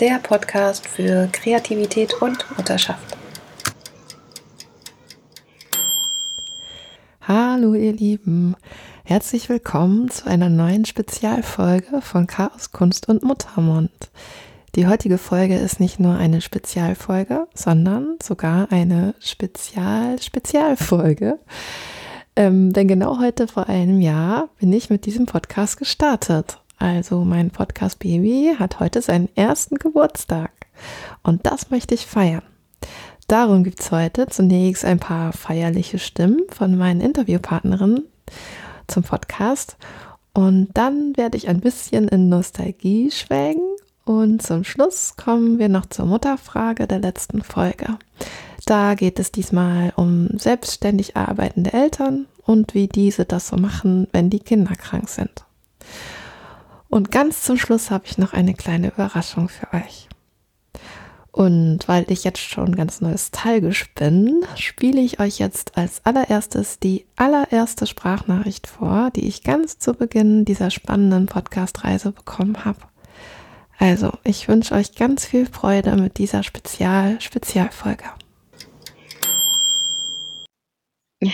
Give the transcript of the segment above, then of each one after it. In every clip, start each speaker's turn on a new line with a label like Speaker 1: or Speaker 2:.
Speaker 1: Der Podcast für Kreativität und Mutterschaft. Hallo ihr Lieben, herzlich willkommen zu einer neuen Spezialfolge von Chaos, Kunst und Muttermund. Die heutige Folge ist nicht nur eine Spezialfolge, sondern sogar eine Spezial-Spezialfolge. Ähm, denn genau heute vor einem Jahr bin ich mit diesem Podcast gestartet. Also mein Podcast Baby hat heute seinen ersten Geburtstag. Und das möchte ich feiern. Darum gibt es heute zunächst ein paar feierliche Stimmen von meinen Interviewpartnerinnen zum Podcast. Und dann werde ich ein bisschen in Nostalgie schwelgen. Und zum Schluss kommen wir noch zur Mutterfrage der letzten Folge. Da geht es diesmal um selbstständig arbeitende Eltern und wie diese das so machen, wenn die Kinder krank sind. Und ganz zum Schluss habe ich noch eine kleine Überraschung für euch. Und weil ich jetzt schon ganz nostalgisch bin, spiele ich euch jetzt als allererstes die allererste Sprachnachricht vor, die ich ganz zu Beginn dieser spannenden Podcast-Reise bekommen habe. Also, ich wünsche euch ganz viel Freude mit dieser Spezial-Spezialfolge.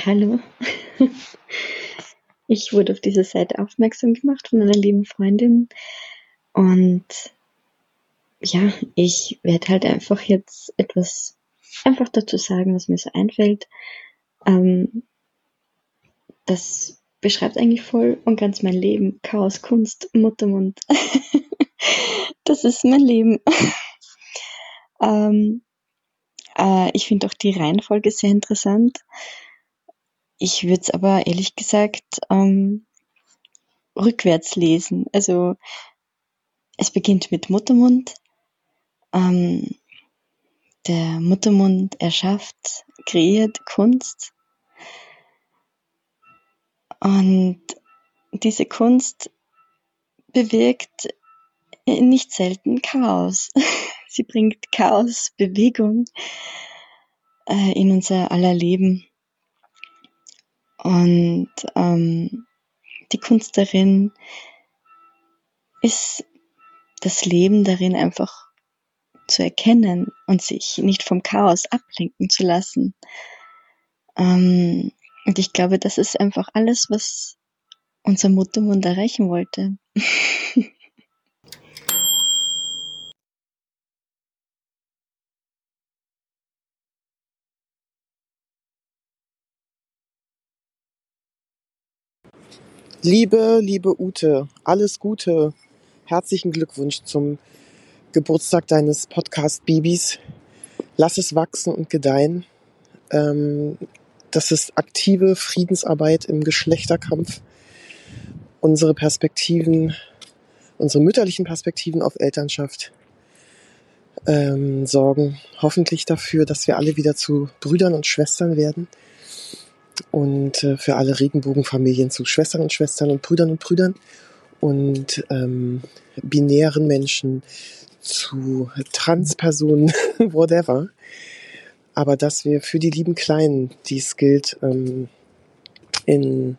Speaker 2: Hallo. Ich wurde auf diese Seite aufmerksam gemacht von einer lieben Freundin und ja, ich werde halt einfach jetzt etwas einfach dazu sagen, was mir so einfällt. Ähm, das beschreibt eigentlich voll und ganz mein Leben. Chaos, Kunst, Muttermund. das ist mein Leben. ähm, äh, ich finde auch die Reihenfolge sehr interessant. Ich würde es aber ehrlich gesagt ähm, rückwärts lesen. Also es beginnt mit Muttermund, ähm, der Muttermund erschafft, kreiert Kunst. Und diese Kunst bewirkt nicht selten Chaos. Sie bringt Chaos, Bewegung äh, in unser aller Leben. Und ähm, die Kunst darin ist das Leben darin einfach zu erkennen und sich nicht vom Chaos ablenken zu lassen. Ähm, und ich glaube, das ist einfach alles, was unser Muttermund erreichen wollte.
Speaker 3: Liebe, liebe Ute, alles Gute. Herzlichen Glückwunsch zum Geburtstag deines Podcast-Babys. Lass es wachsen und gedeihen. Ähm, das ist aktive Friedensarbeit im Geschlechterkampf. Unsere Perspektiven, unsere mütterlichen Perspektiven auf Elternschaft ähm, sorgen hoffentlich dafür, dass wir alle wieder zu Brüdern und Schwestern werden und äh, für alle Regenbogenfamilien zu Schwestern und Schwestern und Brüdern und Brüdern und ähm, binären Menschen zu Transpersonen, whatever. Aber dass wir für die lieben Kleinen, die es gilt, ähm, in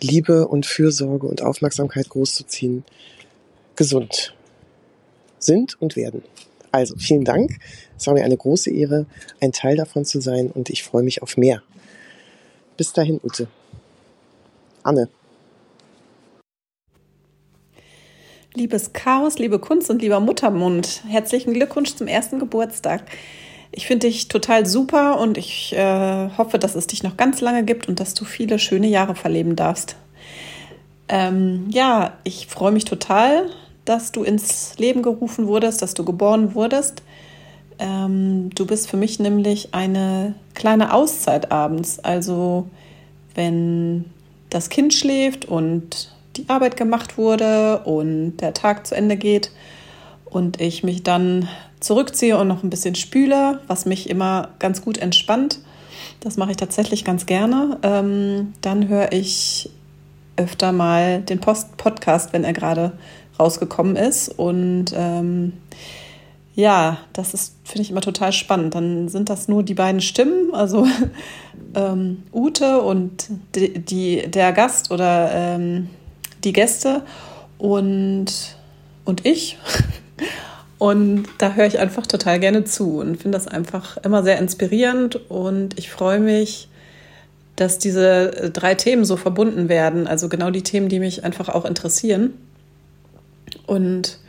Speaker 3: Liebe und Fürsorge und Aufmerksamkeit großzuziehen, gesund sind und werden. Also vielen Dank. Es war mir eine große Ehre, ein Teil davon zu sein und ich freue mich auf mehr. Bis dahin, Ute. Anne.
Speaker 4: Liebes Chaos, liebe Kunst und lieber Muttermund, herzlichen Glückwunsch zum ersten Geburtstag. Ich finde dich total super und ich äh, hoffe, dass es dich noch ganz lange gibt und dass du viele schöne Jahre verleben darfst. Ähm, ja, ich freue mich total, dass du ins Leben gerufen wurdest, dass du geboren wurdest. Ähm, du bist für mich nämlich eine kleine Auszeit abends. Also wenn das Kind schläft und die Arbeit gemacht wurde und der Tag zu Ende geht und ich mich dann zurückziehe und noch ein bisschen spüle, was mich immer ganz gut entspannt. Das mache ich tatsächlich ganz gerne. Ähm, dann höre ich öfter mal den Post Podcast, wenn er gerade rausgekommen ist. Und ähm, ja, das ist, finde ich immer total spannend. Dann sind das nur die beiden Stimmen, also ähm, Ute und die, die, der Gast oder ähm, die Gäste und, und ich. Und da höre ich einfach total gerne zu und finde das einfach immer sehr inspirierend. Und ich freue mich, dass diese drei Themen so verbunden werden. Also genau die Themen, die mich einfach auch interessieren. Und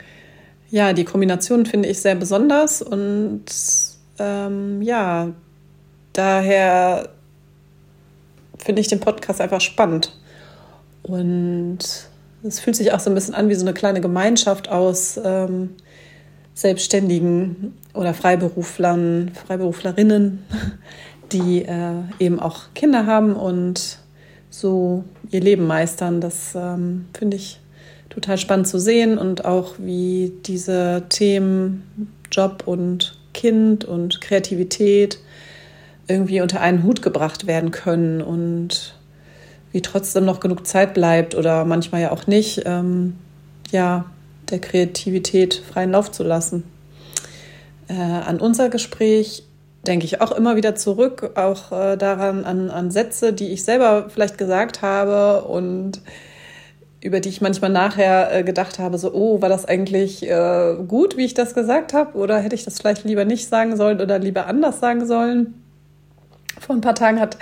Speaker 4: ja, die Kombination finde ich sehr besonders. Und ähm, ja, daher finde ich den Podcast einfach spannend. Und es fühlt sich auch so ein bisschen an wie so eine kleine Gemeinschaft aus. Ähm, Selbstständigen oder Freiberuflern, Freiberuflerinnen, die äh, eben auch Kinder haben und so ihr Leben meistern. Das ähm, finde ich total spannend zu sehen und auch wie diese Themen Job und Kind und Kreativität irgendwie unter einen Hut gebracht werden können und wie trotzdem noch genug Zeit bleibt oder manchmal ja auch nicht. Ähm, ja, der Kreativität freien Lauf zu lassen. Äh, an unser Gespräch denke ich auch immer wieder zurück, auch äh, daran an, an Sätze, die ich selber vielleicht gesagt habe und über die ich manchmal nachher äh, gedacht habe, so, oh, war das eigentlich äh, gut, wie ich das gesagt habe? Oder hätte ich das vielleicht lieber nicht sagen sollen oder lieber anders sagen sollen? Vor ein paar Tagen hat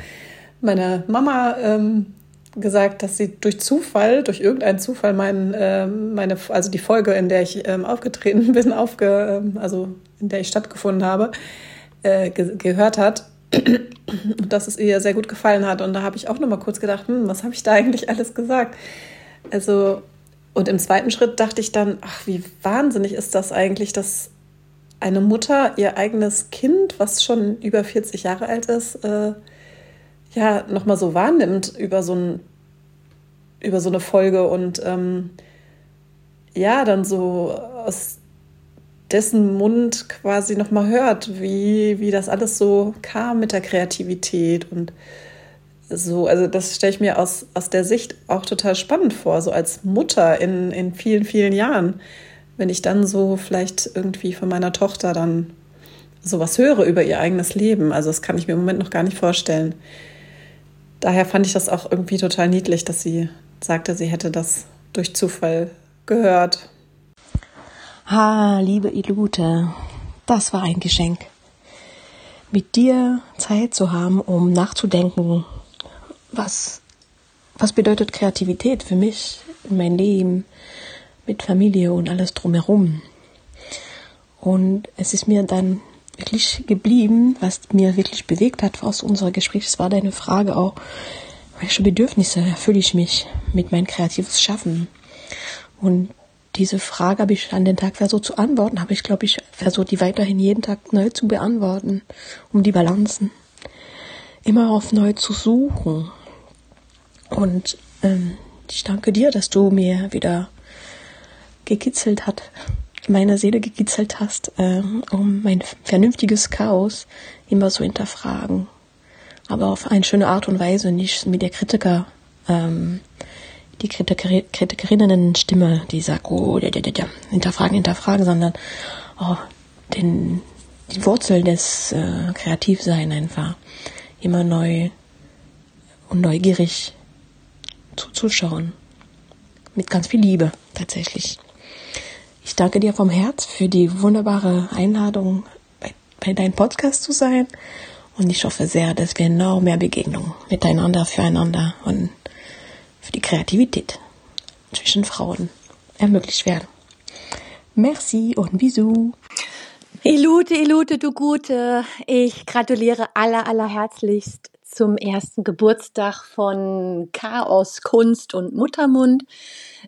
Speaker 4: meine Mama ähm, gesagt, dass sie durch Zufall, durch irgendeinen Zufall mein, äh, meine, also die Folge, in der ich ähm, aufgetreten bin, aufge, ähm, also in der ich stattgefunden habe, äh, ge gehört hat. Und dass es ihr sehr gut gefallen hat. Und da habe ich auch noch mal kurz gedacht, hm, was habe ich da eigentlich alles gesagt? Also, und im zweiten Schritt dachte ich dann, ach, wie wahnsinnig ist das eigentlich, dass eine Mutter ihr eigenes Kind, was schon über 40 Jahre alt ist, äh, ja nochmal so wahrnimmt über so, ein, über so eine Folge und ähm, ja, dann so aus dessen Mund quasi nochmal hört, wie, wie das alles so kam mit der Kreativität und so, also das stelle ich mir aus, aus der Sicht auch total spannend vor, so als Mutter in, in vielen, vielen Jahren, wenn ich dann so vielleicht irgendwie von meiner Tochter dann sowas höre über ihr eigenes Leben. Also das kann ich mir im Moment noch gar nicht vorstellen daher fand ich das auch irgendwie total niedlich, dass sie sagte, sie hätte das durch Zufall gehört.
Speaker 5: Ha, liebe Ilute, das war ein Geschenk. Mit dir Zeit zu haben, um nachzudenken, was, was bedeutet Kreativität für mich in mein Leben, mit Familie und alles drumherum. Und es ist mir dann wirklich geblieben, was mir wirklich bewegt hat aus Gespräch. Das war deine Frage auch, welche Bedürfnisse erfülle ich mich mit meinem kreatives Schaffen? Und diese Frage habe ich an den Tag versucht zu antworten, habe ich, glaube ich, versucht, die weiterhin jeden Tag neu zu beantworten, um die Balancen immer auf neu zu suchen. Und ähm, ich danke dir, dass du mir wieder gekitzelt hat, meine Seele gekitzelt hast, äh, um mein vernünftiges Chaos immer so hinterfragen. Aber auf eine schöne Art und Weise, nicht mit der Kritiker, ähm, die Kritiker, Kritikerinnen-Stimme, die sagt, oh, da, da, da, hinterfragen, hinterfragen, sondern oh, den, die Wurzel des äh, Kreativsein einfach immer neu und neugierig zuzuschauen. Mit ganz viel Liebe, tatsächlich. Ich danke dir vom Herz für die wunderbare Einladung, bei, bei deinem Podcast zu sein. Und ich hoffe sehr, dass wir noch mehr Begegnungen miteinander, füreinander und für die Kreativität zwischen Frauen ermöglicht werden. Merci und bisous.
Speaker 6: Ilute, Ilute, du Gute. Ich gratuliere aller, aller herzlichst zum ersten Geburtstag von Chaos, Kunst und Muttermund.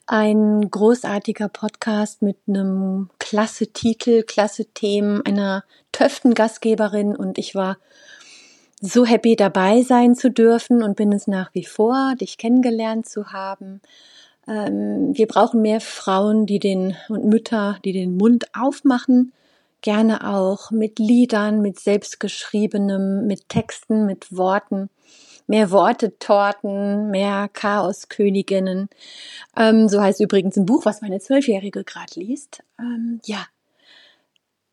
Speaker 6: Ein großartiger Podcast mit einem klasse Titel, klasse Themen, einer töften Gastgeberin und ich war so happy dabei sein zu dürfen und bin es nach wie vor, dich kennengelernt zu haben. Ähm, wir brauchen mehr Frauen, die den und Mütter, die den Mund aufmachen, gerne auch mit Liedern, mit selbstgeschriebenem, mit Texten, mit Worten mehr Worte-Torten, mehr Chaosköniginnen. Ähm, so heißt übrigens ein Buch, was meine Zwölfjährige gerade liest. Ähm, ja.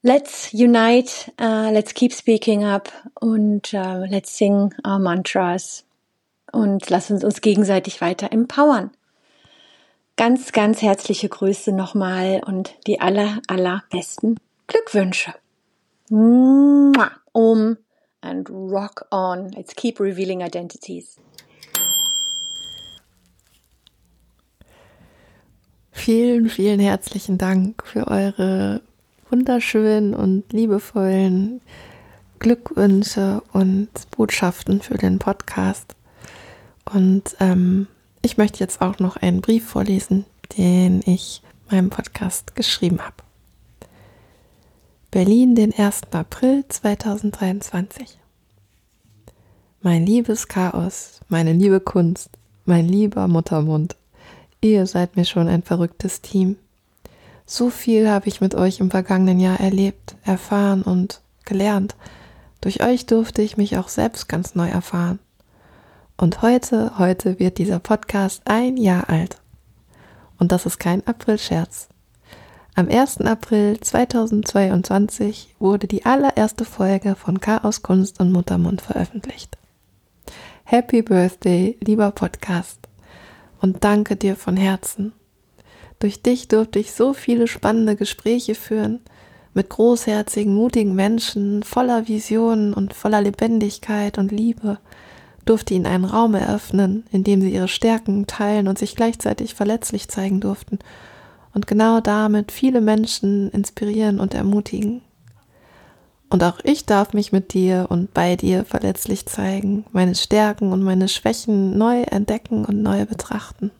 Speaker 6: Let's unite, uh, let's keep speaking up und uh, let's sing our mantras und lass uns uns gegenseitig weiter empowern. Ganz, ganz herzliche Grüße nochmal und die aller, allerbesten Glückwünsche. Um and rock on. Let's keep revealing identities.
Speaker 1: Vielen, vielen herzlichen Dank für eure wunderschönen und liebevollen Glückwünsche und Botschaften für den Podcast. Und ähm, ich möchte jetzt auch noch einen Brief vorlesen, den ich meinem Podcast geschrieben habe. Berlin, den 1. April 2023. Mein liebes Chaos, meine liebe Kunst, mein lieber Muttermund, ihr seid mir schon ein verrücktes Team. So viel habe ich mit euch im vergangenen Jahr erlebt, erfahren und gelernt. Durch euch durfte ich mich auch selbst ganz neu erfahren. Und heute, heute wird dieser Podcast ein Jahr alt. Und das ist kein Aprilscherz. Am 1. April 2022 wurde die allererste Folge von Chaos Kunst und Muttermund veröffentlicht. Happy Birthday, lieber Podcast. Und danke dir von Herzen. Durch dich durfte ich so viele spannende Gespräche führen, mit großherzigen, mutigen Menschen, voller Visionen und voller Lebendigkeit und Liebe, durfte ihnen einen Raum eröffnen, in dem sie ihre Stärken teilen und sich gleichzeitig verletzlich zeigen durften und genau damit viele Menschen inspirieren und ermutigen. Und auch ich darf mich mit dir und bei dir verletzlich zeigen, meine Stärken und meine Schwächen neu entdecken und neu betrachten.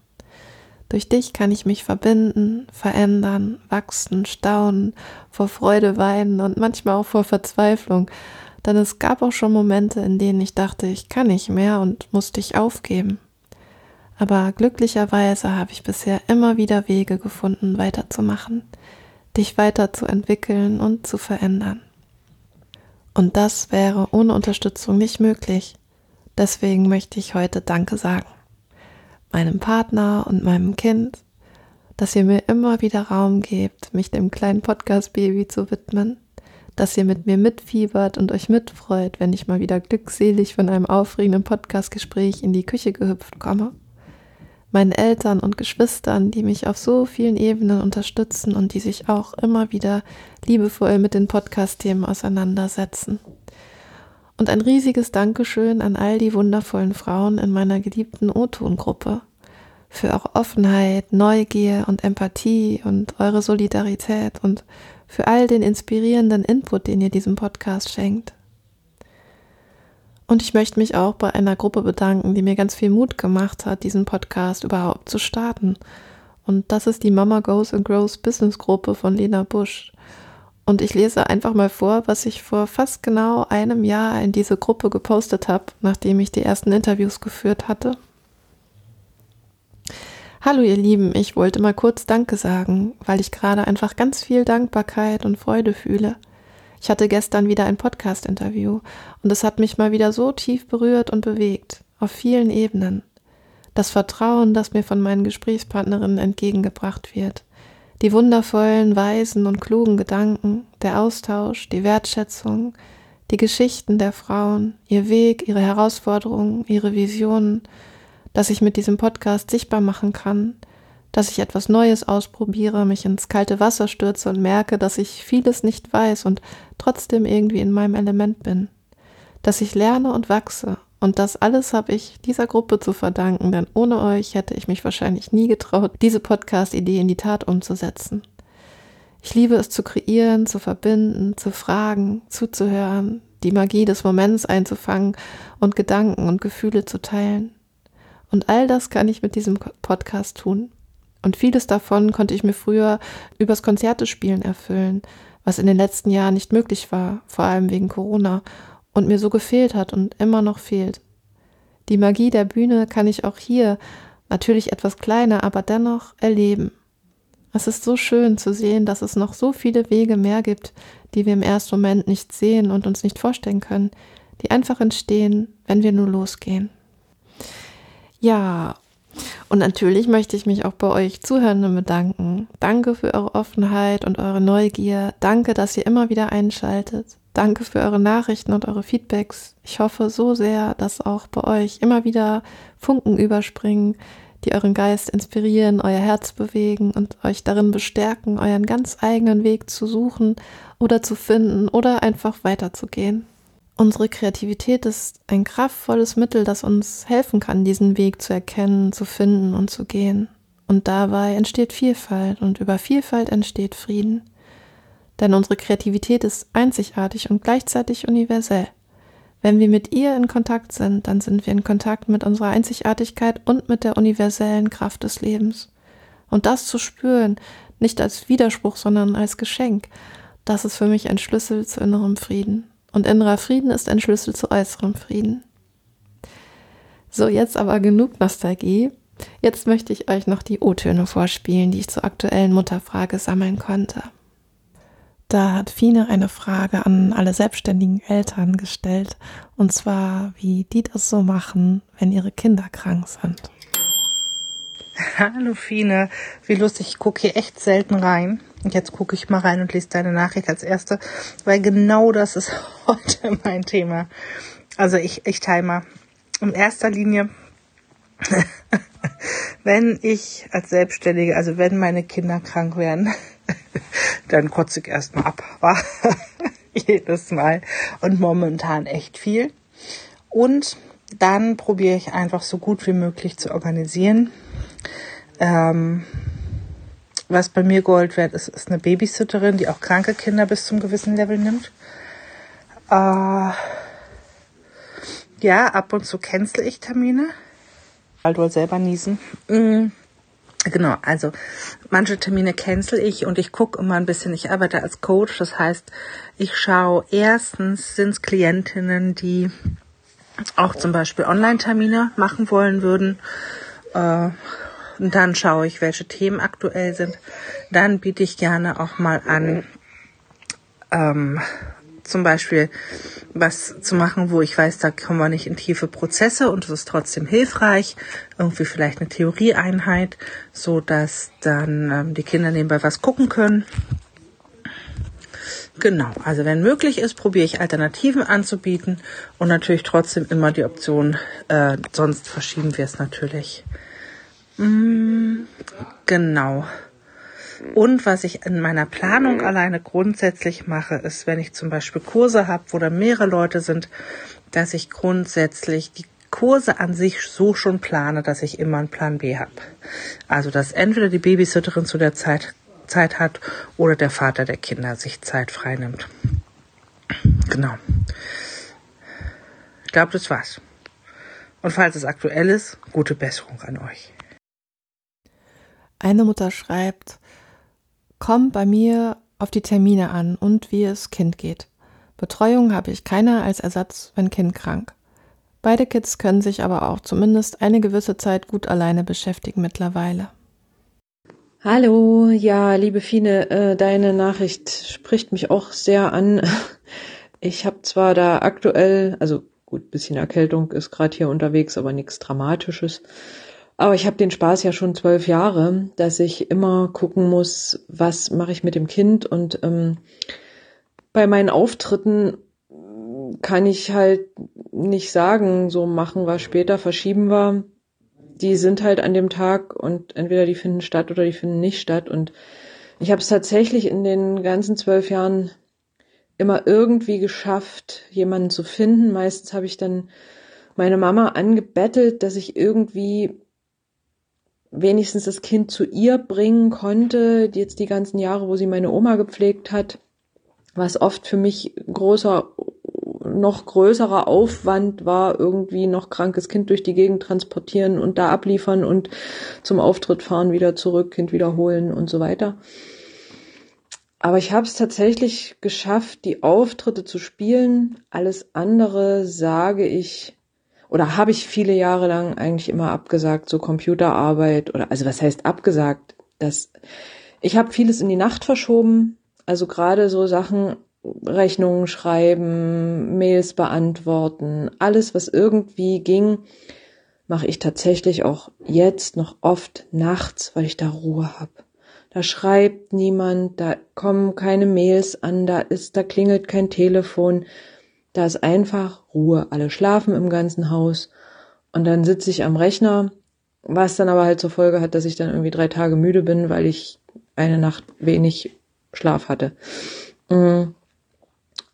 Speaker 1: Durch dich kann ich mich verbinden, verändern, wachsen, staunen, vor Freude weinen und manchmal auch vor Verzweiflung. Denn es gab auch schon Momente, in denen ich dachte, ich kann nicht mehr und muss dich aufgeben. Aber glücklicherweise habe ich bisher immer wieder Wege gefunden, weiterzumachen, dich weiterzuentwickeln und zu verändern. Und das wäre ohne Unterstützung nicht möglich. Deswegen möchte ich heute Danke sagen. Meinem Partner und meinem Kind, dass ihr mir immer wieder Raum gebt, mich dem kleinen Podcast-Baby zu widmen, dass ihr mit mir mitfiebert und euch mitfreut, wenn ich mal wieder glückselig von einem aufregenden Podcastgespräch in die Küche gehüpft komme meinen Eltern und Geschwistern, die mich auf so vielen Ebenen unterstützen und die sich auch immer wieder liebevoll mit den Podcast-Themen auseinandersetzen. Und ein riesiges Dankeschön an all die wundervollen Frauen in meiner geliebten O-Ton-Gruppe für auch Offenheit, Neugier und Empathie und eure Solidarität und für all den inspirierenden Input, den ihr diesem Podcast schenkt. Und ich möchte mich auch bei einer Gruppe bedanken, die mir ganz viel Mut gemacht hat, diesen Podcast überhaupt zu starten. Und das ist die Mama Goes and Grows Business Gruppe von Lena Busch. Und ich lese einfach mal vor, was ich vor fast genau einem Jahr in diese Gruppe gepostet habe, nachdem ich die ersten Interviews geführt hatte. Hallo ihr Lieben, ich wollte mal kurz Danke sagen, weil ich gerade einfach ganz viel Dankbarkeit und Freude fühle. Ich hatte gestern wieder ein Podcast-Interview und es hat mich mal wieder so tief berührt und bewegt, auf vielen Ebenen. Das Vertrauen, das mir von meinen Gesprächspartnerinnen entgegengebracht wird, die wundervollen, weisen und klugen Gedanken, der Austausch, die Wertschätzung, die Geschichten der Frauen, ihr Weg, ihre Herausforderungen, ihre Visionen, dass ich mit diesem Podcast sichtbar machen kann, dass ich etwas Neues ausprobiere, mich ins kalte Wasser stürze und merke, dass ich vieles nicht weiß und trotzdem irgendwie in meinem Element bin. Dass ich lerne und wachse. Und das alles habe ich dieser Gruppe zu verdanken, denn ohne euch hätte ich mich wahrscheinlich nie getraut, diese Podcast-Idee in die Tat umzusetzen. Ich liebe es zu kreieren, zu verbinden, zu fragen, zuzuhören, die Magie des Moments einzufangen und Gedanken und Gefühle zu teilen. Und all das kann ich mit diesem Podcast tun. Und vieles davon konnte ich mir früher übers Konzertespielen erfüllen, was in den letzten Jahren nicht möglich war, vor allem wegen Corona, und mir so gefehlt hat und immer noch fehlt. Die Magie der Bühne kann ich auch hier Natürlich etwas kleiner, aber dennoch erleben. Es ist so schön zu sehen, dass es noch so viele Wege mehr gibt, die wir im ersten Moment nicht sehen und uns nicht vorstellen können, die einfach entstehen, wenn wir nur losgehen. Ja, und natürlich möchte ich mich auch bei euch Zuhörenden bedanken. Danke für eure Offenheit und eure Neugier. Danke, dass ihr immer wieder einschaltet. Danke für eure Nachrichten und eure Feedbacks. Ich hoffe so sehr, dass auch bei euch immer wieder Funken überspringen, die euren Geist inspirieren, euer Herz bewegen und euch darin bestärken, euren ganz eigenen Weg zu suchen oder zu finden oder einfach weiterzugehen. Unsere Kreativität ist ein kraftvolles Mittel, das uns helfen kann, diesen Weg zu erkennen, zu finden und zu gehen. Und dabei entsteht Vielfalt und über Vielfalt entsteht Frieden. Denn unsere Kreativität ist einzigartig und gleichzeitig universell. Wenn wir mit ihr in Kontakt sind, dann sind wir in Kontakt mit unserer Einzigartigkeit und mit der universellen Kraft des Lebens. Und das zu spüren, nicht als Widerspruch, sondern als Geschenk, das ist für mich ein Schlüssel zu innerem Frieden. Und innerer Frieden ist ein Schlüssel zu äußerem Frieden. So, jetzt aber genug Nostalgie. Jetzt möchte ich euch noch die O-Töne vorspielen, die ich zur aktuellen Mutterfrage sammeln konnte. Da hat Fine eine Frage an alle selbstständigen Eltern gestellt, und zwar, wie die das so machen, wenn ihre Kinder krank sind.
Speaker 7: Hallo Fine, wie lustig, ich gucke hier echt selten rein. Und jetzt gucke ich mal rein und lese deine Nachricht als erste, weil genau das ist heute mein Thema. Also ich, ich teile mal. In erster Linie, wenn ich als Selbstständige, also wenn meine Kinder krank werden, dann kotze ich erstmal ab. War jedes Mal und momentan echt viel. Und dann probiere ich einfach so gut wie möglich zu organisieren. Ähm, was bei mir Gold wert ist, ist eine Babysitterin, die auch kranke Kinder bis zum gewissen Level nimmt. Äh, ja, ab und zu cancel ich Termine. Bald selber niesen. Mm. Genau, also manche Termine cancel ich und ich gucke immer ein bisschen, ich arbeite als Coach, das heißt, ich schaue erstens, sind es Klientinnen, die auch zum Beispiel Online-Termine machen wollen würden. Äh, dann schaue ich, welche Themen aktuell sind. Dann biete ich gerne auch mal an, ähm, zum Beispiel was zu machen, wo ich weiß, da kommen wir nicht in tiefe Prozesse und es ist trotzdem hilfreich. Irgendwie vielleicht eine Theorieeinheit, so dass dann ähm, die Kinder nebenbei was gucken können. Genau, also wenn möglich ist, probiere ich Alternativen anzubieten und natürlich trotzdem immer die Option, äh, sonst verschieben wir es natürlich. Mm, genau. Und was ich in meiner Planung alleine grundsätzlich mache, ist, wenn ich zum Beispiel Kurse habe, wo da mehrere Leute sind, dass ich grundsätzlich die Kurse an sich so schon plane, dass ich immer einen Plan B habe. Also dass entweder die Babysitterin zu der Zeit Zeit hat oder der Vater der Kinder sich Zeit frei nimmt. Genau. Ich glaube, das war's. Und falls es aktuell ist, gute Besserung an euch.
Speaker 1: Eine Mutter schreibt, komm bei mir auf die Termine an und wie es Kind geht. Betreuung habe ich keiner als Ersatz, wenn Kind krank. Beide Kids können sich aber auch zumindest eine gewisse Zeit gut alleine beschäftigen mittlerweile.
Speaker 8: Hallo, ja, liebe Fine, äh, deine Nachricht spricht mich auch sehr an. Ich habe zwar da aktuell, also gut, bisschen Erkältung ist gerade hier unterwegs, aber nichts Dramatisches. Aber ich habe den Spaß ja schon zwölf Jahre, dass ich immer gucken muss, was mache ich mit dem Kind. Und ähm, bei meinen Auftritten kann ich halt nicht sagen, so machen wir später, verschieben wir die sind halt an dem Tag und entweder die finden statt oder die finden nicht statt. Und ich habe es tatsächlich in den ganzen zwölf Jahren immer irgendwie geschafft, jemanden zu finden. Meistens habe ich dann meine Mama angebettelt, dass ich irgendwie wenigstens das Kind zu ihr bringen konnte, jetzt die ganzen Jahre, wo sie meine Oma gepflegt hat, was oft für mich großer noch größerer Aufwand war, irgendwie noch krankes Kind durch die Gegend transportieren und da abliefern und zum Auftritt fahren, wieder zurück, Kind wiederholen und so weiter. Aber ich habe es tatsächlich geschafft, die Auftritte zu spielen. Alles andere sage ich oder habe ich viele Jahre lang eigentlich immer abgesagt, so Computerarbeit oder also was heißt abgesagt? Das ich habe vieles in die Nacht verschoben, also gerade so Sachen Rechnungen schreiben, Mails beantworten, alles was irgendwie ging, mache ich tatsächlich auch jetzt noch oft nachts, weil ich da Ruhe habe. Da schreibt niemand, da kommen keine Mails an, da ist, da klingelt kein Telefon. Da ist einfach Ruhe. Alle schlafen im ganzen Haus. Und dann sitze ich am Rechner, was dann aber halt zur Folge hat, dass ich dann irgendwie drei Tage müde bin, weil ich eine Nacht wenig Schlaf hatte. Mm.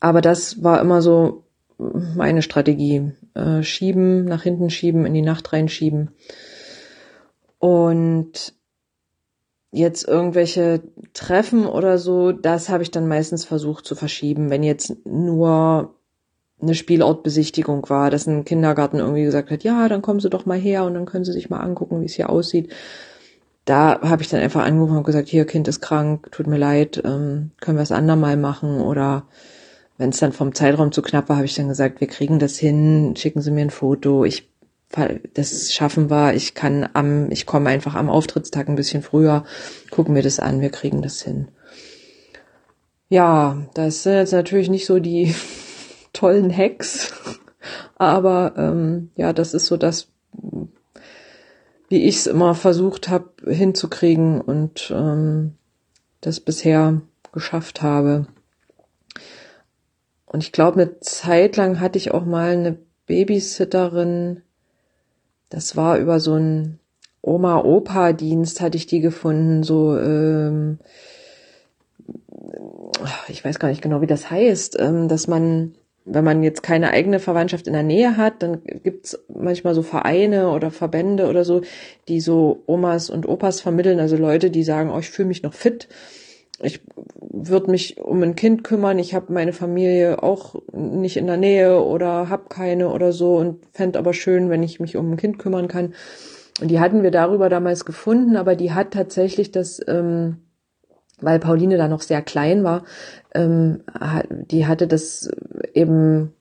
Speaker 8: Aber das war immer so meine Strategie. Äh, schieben, nach hinten schieben, in die Nacht reinschieben. Und jetzt irgendwelche Treffen oder so, das habe ich dann meistens versucht zu verschieben. Wenn jetzt nur eine Spielortbesichtigung war, dass ein Kindergarten irgendwie gesagt hat, ja, dann kommen Sie doch mal her und dann können Sie sich mal angucken, wie es hier aussieht. Da habe ich dann einfach angerufen und gesagt, hier, Kind ist krank, tut mir leid, ähm, können wir es andermal machen oder wenn es dann vom Zeitraum zu knapp war, habe ich dann gesagt, wir kriegen das hin, schicken Sie mir ein Foto, ich das schaffen wir, ich kann am, ich komme einfach am Auftrittstag ein bisschen früher, gucken wir das an, wir kriegen das hin. Ja, das sind jetzt natürlich nicht so die tollen Hacks. Aber ähm, ja, das ist so das, wie ich es immer versucht habe hinzukriegen und ähm, das bisher geschafft habe. Und ich glaube, eine Zeit lang hatte ich auch mal eine Babysitterin, das war über so einen Oma-Opa-Dienst, hatte ich die gefunden, so ähm, ich weiß gar nicht genau, wie das heißt, ähm, dass man wenn man jetzt keine eigene Verwandtschaft in der Nähe hat, dann gibt's manchmal so Vereine oder Verbände oder so, die so Omas und Opas vermitteln, also Leute, die sagen, oh, ich fühle mich noch fit, ich würde mich um ein Kind kümmern, ich habe meine Familie auch nicht in der Nähe oder habe keine oder so und fände aber schön, wenn ich mich um ein Kind kümmern kann. Und die hatten wir darüber damals gefunden, aber die hat tatsächlich das ähm, weil Pauline da noch sehr klein war, ähm, die hatte das eben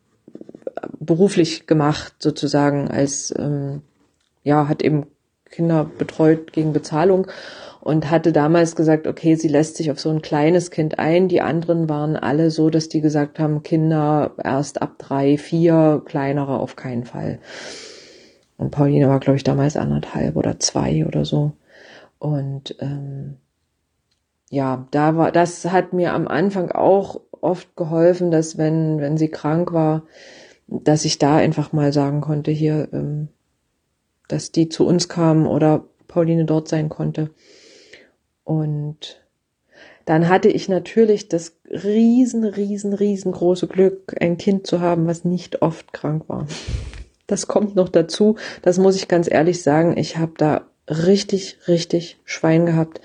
Speaker 8: beruflich gemacht, sozusagen, als, ähm, ja, hat eben Kinder betreut gegen Bezahlung und hatte damals gesagt, okay, sie lässt sich auf so ein kleines Kind ein. Die anderen waren alle so, dass die gesagt haben, Kinder erst ab drei, vier, kleinere auf keinen Fall. Und Pauline war, glaube ich, damals anderthalb oder zwei oder so. Und ähm, ja, da war, das hat mir am Anfang auch oft geholfen, dass wenn, wenn sie krank war, dass ich da einfach mal sagen konnte, hier, ähm, dass die zu uns kam oder Pauline dort sein konnte. Und dann hatte ich natürlich das riesen, riesen, riesengroße Glück, ein Kind zu haben, was nicht oft krank war. Das kommt noch dazu. Das muss ich ganz ehrlich sagen. Ich habe da richtig, richtig Schwein gehabt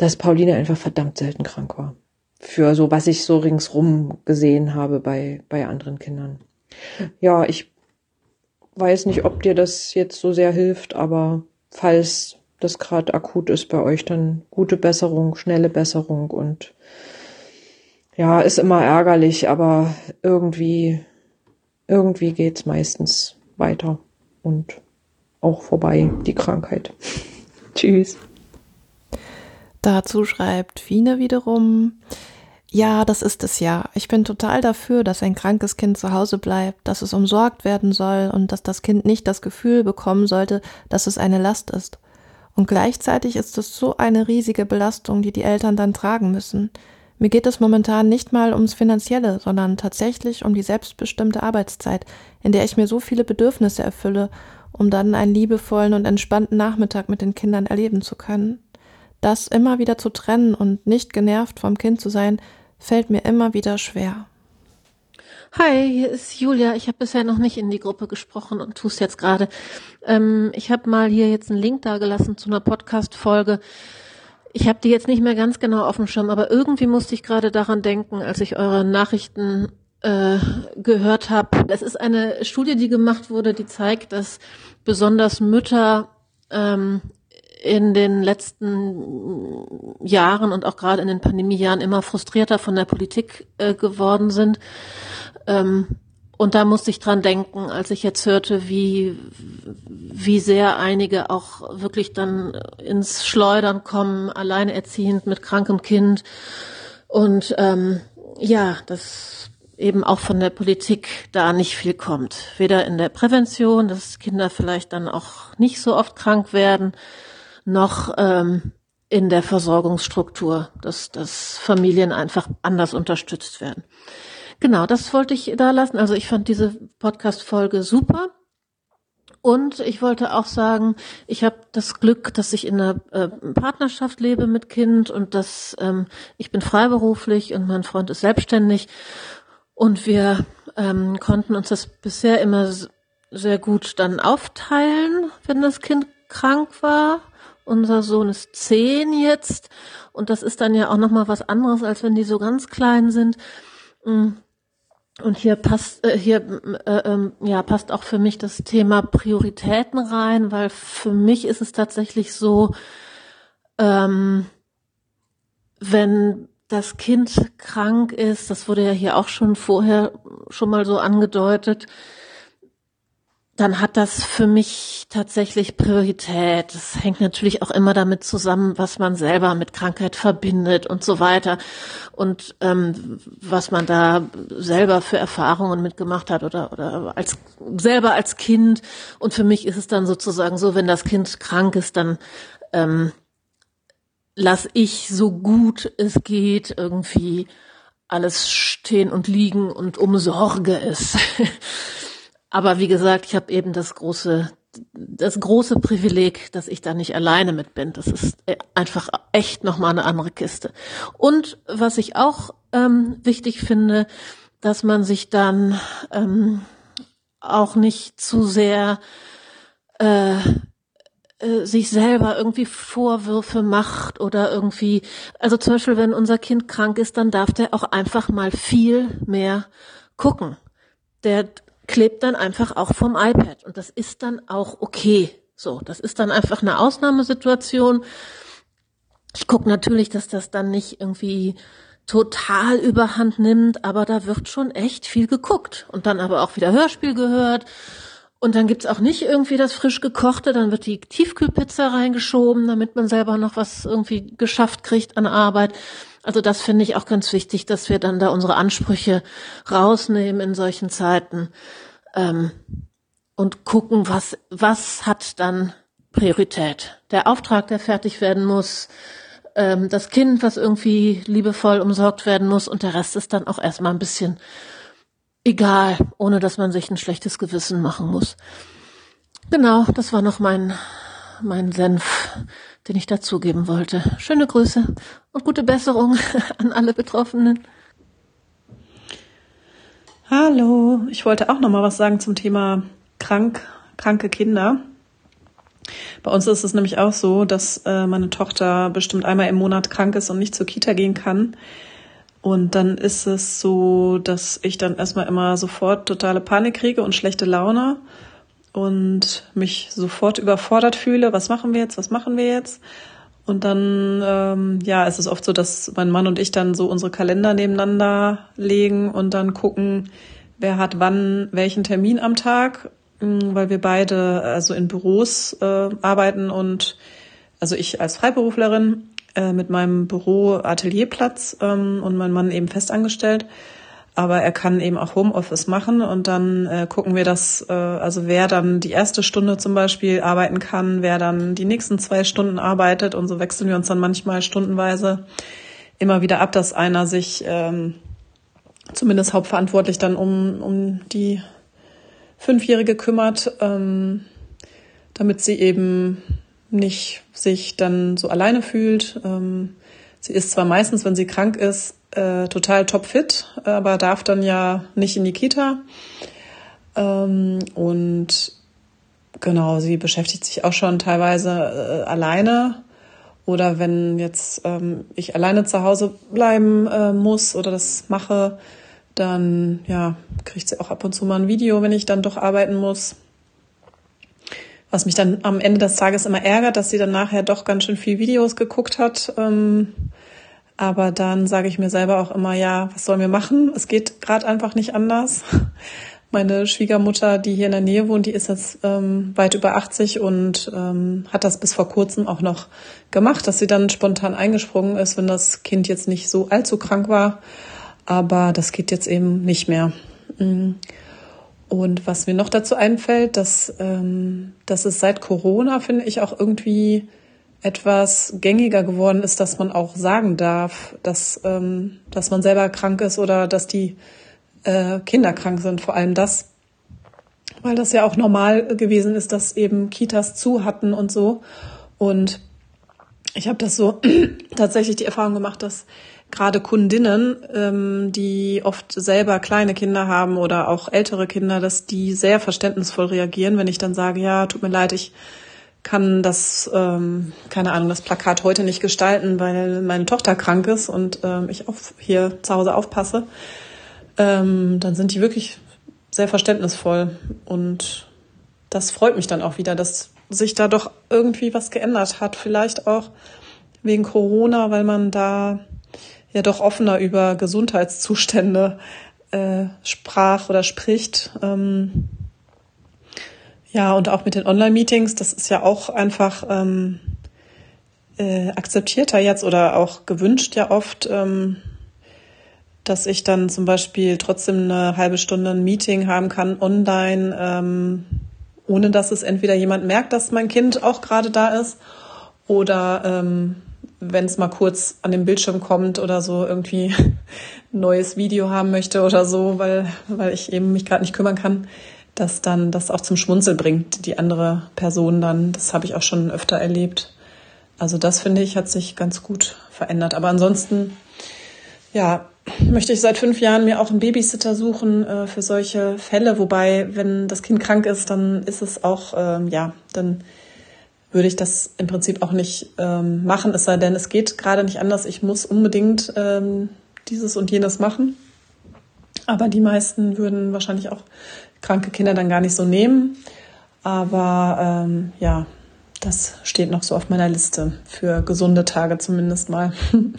Speaker 8: dass Pauline einfach verdammt selten krank war. Für so, was ich so ringsrum gesehen habe bei, bei anderen Kindern. Ja, ich weiß nicht, ob dir das jetzt so sehr hilft, aber falls das gerade akut ist bei euch, dann gute Besserung, schnelle Besserung und ja, ist immer ärgerlich, aber irgendwie, irgendwie geht's meistens weiter und auch vorbei, die Krankheit. Tschüss.
Speaker 1: Dazu schreibt Fine wiederum, ja, das ist es ja. Ich bin total dafür, dass ein krankes Kind zu Hause bleibt, dass es umsorgt werden soll und dass das Kind nicht das Gefühl bekommen sollte, dass es eine Last ist. Und gleichzeitig ist es so eine riesige Belastung, die die Eltern dann tragen müssen. Mir geht es momentan nicht mal ums Finanzielle, sondern tatsächlich um die selbstbestimmte Arbeitszeit, in der ich mir so viele Bedürfnisse erfülle, um dann einen liebevollen und entspannten Nachmittag mit den Kindern erleben zu können. Das immer wieder zu trennen und nicht genervt vom Kind zu sein, fällt mir immer wieder schwer.
Speaker 9: Hi, hier ist Julia. Ich habe bisher noch nicht in die Gruppe gesprochen und tue jetzt gerade. Ähm, ich habe mal hier jetzt einen Link da gelassen zu einer Podcast-Folge. Ich habe die jetzt nicht mehr ganz genau auf dem Schirm, aber irgendwie musste ich gerade daran denken, als ich eure Nachrichten äh, gehört habe. Das ist eine Studie, die gemacht wurde, die zeigt, dass besonders Mütter ähm, in den letzten Jahren und auch gerade in den Pandemiejahren immer frustrierter von der Politik äh, geworden sind. Ähm, und da musste ich dran denken, als ich jetzt hörte, wie, wie sehr einige auch wirklich dann ins Schleudern kommen, alleinerziehend mit krankem Kind. Und ähm, ja, dass eben auch von der Politik da nicht viel kommt. Weder in der Prävention, dass Kinder vielleicht dann auch nicht so oft krank werden, noch ähm, in der Versorgungsstruktur, dass, dass Familien einfach anders unterstützt werden. Genau, das wollte ich da lassen. Also ich fand diese Podcast-Folge super. Und ich wollte auch sagen, ich habe das Glück, dass ich in einer äh, Partnerschaft lebe mit Kind und dass ähm, ich bin freiberuflich und mein Freund ist selbstständig. Und wir ähm, konnten uns das bisher immer sehr gut dann aufteilen, wenn das Kind krank war. Unser Sohn ist zehn jetzt und das ist dann ja auch noch mal was anderes, als wenn die so ganz klein sind. Mm. Und hier passt äh, hier äh, äh, ja passt auch für mich das Thema Prioritäten rein, weil für mich ist es tatsächlich so, ähm, wenn das Kind krank ist, das wurde ja hier auch schon vorher schon mal so angedeutet, dann hat das für mich tatsächlich Priorität. Das hängt natürlich auch immer damit zusammen, was man selber mit Krankheit verbindet und so weiter und ähm, was man da selber für Erfahrungen mitgemacht hat oder oder als selber als Kind. Und für mich ist es dann sozusagen so, wenn das Kind krank ist, dann ähm, lass ich so gut es geht irgendwie alles stehen und liegen und umsorge es. Aber wie gesagt, ich habe eben das große, das große Privileg, dass ich da nicht alleine mit bin. Das ist äh, einfach echt nochmal eine andere Kiste. Und was ich auch ähm, wichtig finde, dass man sich dann ähm, auch nicht zu sehr äh, äh, sich selber irgendwie Vorwürfe macht oder irgendwie, also zum Beispiel, wenn unser Kind krank ist, dann darf der auch einfach mal viel mehr gucken. Der klebt dann einfach auch vom iPad. Und das ist dann auch okay. So, das ist dann einfach eine Ausnahmesituation. Ich gucke natürlich, dass das dann nicht irgendwie total überhand nimmt, aber da wird schon echt viel geguckt. Und dann aber auch wieder Hörspiel gehört. Und dann gibt's auch nicht irgendwie das frisch gekochte, dann wird die Tiefkühlpizza reingeschoben, damit man selber noch was irgendwie geschafft kriegt an Arbeit. Also das finde ich auch ganz wichtig, dass wir dann da unsere Ansprüche rausnehmen in solchen Zeiten ähm, und gucken, was, was hat dann Priorität. Der Auftrag, der fertig werden muss, ähm, das Kind, was irgendwie liebevoll umsorgt werden muss und der Rest ist dann auch erstmal ein bisschen egal, ohne dass man sich ein schlechtes Gewissen machen muss. Genau, das war noch mein, mein Senf den ich dazugeben wollte. Schöne Grüße und gute Besserung an alle Betroffenen.
Speaker 4: Hallo, ich wollte auch noch mal was sagen zum Thema krank, kranke Kinder. Bei uns ist es nämlich auch so, dass äh, meine Tochter bestimmt einmal im Monat krank ist und nicht zur Kita gehen kann. Und dann ist es so, dass ich dann erstmal immer sofort totale Panik kriege und schlechte Laune und mich sofort überfordert fühle, was machen wir jetzt, was machen wir jetzt? Und dann, ähm, ja, es ist oft so, dass mein Mann und ich dann so unsere Kalender nebeneinander legen und dann gucken, wer hat wann welchen Termin am Tag, mm, weil wir beide also in Büros äh, arbeiten und also ich als Freiberuflerin äh, mit meinem Büro Atelierplatz ähm, und mein Mann eben festangestellt aber er kann eben auch Homeoffice machen und dann äh, gucken wir das, äh, also wer dann die erste Stunde zum Beispiel arbeiten kann, wer dann die nächsten zwei Stunden arbeitet und so wechseln wir uns dann manchmal stundenweise immer wieder ab, dass einer sich ähm, zumindest hauptverantwortlich dann um, um die Fünfjährige kümmert, ähm, damit sie eben nicht sich dann so alleine fühlt. Ähm, sie ist zwar meistens, wenn sie krank ist, äh, total topfit, aber darf dann ja nicht in die Kita. Ähm, und genau, sie beschäftigt sich auch schon teilweise äh, alleine. Oder wenn jetzt ähm, ich alleine zu Hause bleiben äh, muss oder das mache, dann ja, kriegt sie auch ab und zu mal ein Video, wenn ich dann doch arbeiten muss. Was mich dann am Ende des Tages immer ärgert, dass sie dann nachher doch ganz schön viel Videos geguckt hat. Ähm, aber dann sage ich mir selber auch immer, ja, was sollen wir machen? Es geht gerade einfach nicht anders. meine Schwiegermutter, die hier in der Nähe wohnt, die ist jetzt ähm, weit über 80 und ähm, hat das bis vor kurzem auch noch gemacht, dass sie dann spontan eingesprungen ist, wenn das Kind jetzt nicht so allzu krank war. Aber das geht jetzt eben nicht mehr. Mm. Und was mir noch dazu einfällt, dass, ähm, dass es seit Corona, finde ich, auch irgendwie etwas gängiger geworden ist, dass man auch sagen darf, dass, ähm, dass man selber krank ist oder dass die äh, Kinder krank sind, vor allem das, weil das ja auch normal gewesen ist, dass eben Kitas zu hatten und so. Und ich habe das so tatsächlich die Erfahrung gemacht, dass gerade Kundinnen, ähm, die oft selber kleine Kinder haben oder auch ältere Kinder, dass die sehr verständnisvoll reagieren, wenn ich dann sage, ja, tut mir leid, ich kann das, ähm, keine Ahnung, das Plakat heute nicht gestalten, weil meine Tochter krank ist und ähm, ich auch hier zu Hause aufpasse, ähm, dann sind die wirklich sehr verständnisvoll. Und das freut mich dann auch wieder, dass sich da doch irgendwie was geändert hat. Vielleicht auch wegen Corona, weil man da ja doch offener über Gesundheitszustände äh, sprach oder spricht. Ähm, ja, und auch mit den Online-Meetings, das ist ja auch einfach ähm, äh, akzeptierter jetzt oder auch gewünscht ja oft, ähm, dass ich dann zum Beispiel trotzdem eine halbe Stunde ein Meeting haben kann online, ähm, ohne dass es entweder jemand merkt, dass mein Kind auch gerade da ist oder ähm, wenn es mal kurz an den Bildschirm kommt oder so irgendwie ein neues Video haben möchte oder so, weil, weil ich eben mich gerade nicht kümmern kann, dass dann das auch zum Schmunzel bringt, die andere Person dann. Das habe ich auch schon öfter erlebt. Also das finde ich hat sich ganz gut verändert. Aber ansonsten, ja, möchte ich seit fünf Jahren mir auch einen Babysitter suchen äh, für solche Fälle. Wobei, wenn das Kind krank ist, dann ist es auch, ähm, ja, dann würde ich das im Prinzip auch nicht ähm, machen, es sei denn, es geht gerade nicht anders. Ich muss unbedingt ähm, dieses und jenes machen. Aber die meisten würden wahrscheinlich auch kranke Kinder dann gar nicht so nehmen. Aber ähm, ja, das steht noch so auf meiner Liste für gesunde Tage zumindest mal.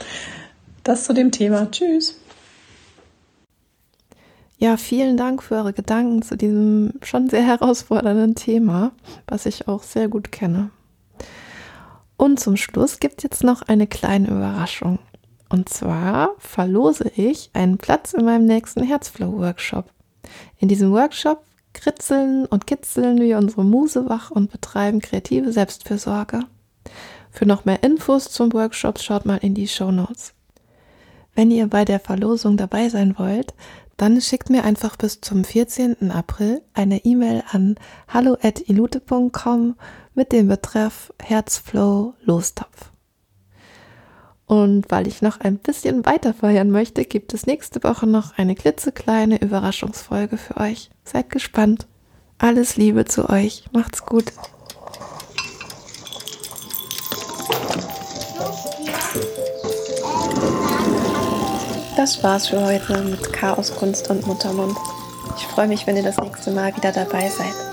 Speaker 4: Das zu dem Thema. Tschüss.
Speaker 1: Ja, vielen Dank für eure Gedanken zu diesem schon sehr herausfordernden Thema, was ich auch sehr gut kenne. Und zum Schluss gibt es jetzt noch eine kleine Überraschung. Und zwar verlose ich einen Platz in meinem nächsten Herzflow-Workshop. In diesem Workshop kritzeln und kitzeln wir unsere Muse wach und betreiben kreative Selbstfürsorge. Für noch mehr Infos zum Workshop schaut mal in die Show Notes. Wenn ihr bei der Verlosung dabei sein wollt, dann schickt mir einfach bis zum 14. April eine E-Mail an hallo@ilute.com mit dem Betreff Herzflow Lostopf. Und weil ich noch ein bisschen weiter feiern möchte, gibt es nächste Woche noch eine klitzekleine Überraschungsfolge für euch. Seid gespannt. Alles Liebe zu euch. Macht's gut. Das war's für heute mit Chaos, Kunst und Muttermund. Ich freue mich, wenn ihr das nächste Mal wieder dabei seid.